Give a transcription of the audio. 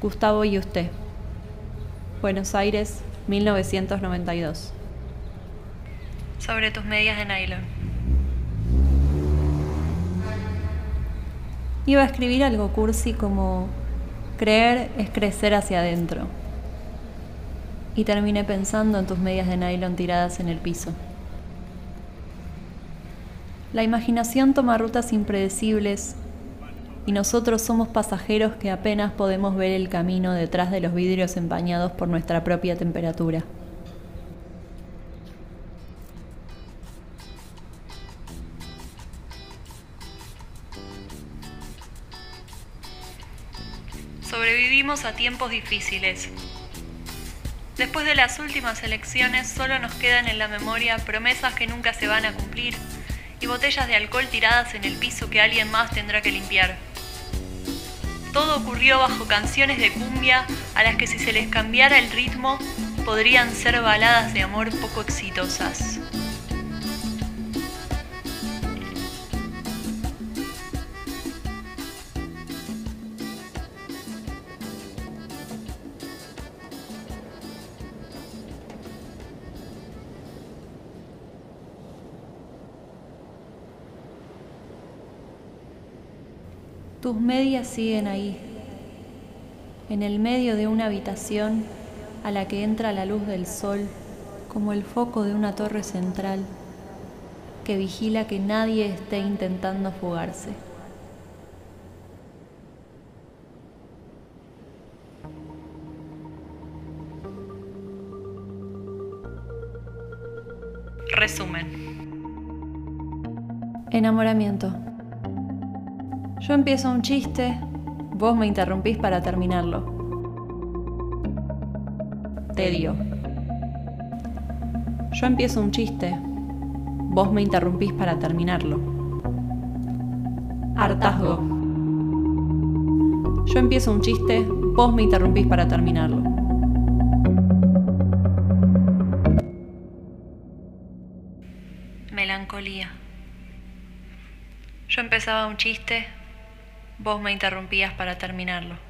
Gustavo y usted. Buenos Aires, 1992. Sobre tus medias de nylon. Iba a escribir algo cursi como creer es crecer hacia adentro. Y terminé pensando en tus medias de nylon tiradas en el piso. La imaginación toma rutas impredecibles y nosotros somos pasajeros que apenas podemos ver el camino detrás de los vidrios empañados por nuestra propia temperatura. Sobrevivimos a tiempos difíciles. Después de las últimas elecciones solo nos quedan en la memoria promesas que nunca se van a cumplir y botellas de alcohol tiradas en el piso que alguien más tendrá que limpiar. Todo ocurrió bajo canciones de cumbia a las que si se les cambiara el ritmo podrían ser baladas de amor poco exitosas. Tus medias siguen ahí, en el medio de una habitación a la que entra la luz del sol como el foco de una torre central que vigila que nadie esté intentando fugarse. Resumen. Enamoramiento. Yo empiezo un chiste, vos me interrumpís para terminarlo. Tedio. Yo empiezo un chiste, vos me interrumpís para terminarlo. Hartazgo. Yo empiezo un chiste, vos me interrumpís para terminarlo. Melancolía. Yo empezaba un chiste, vos me interrumpías para terminarlo.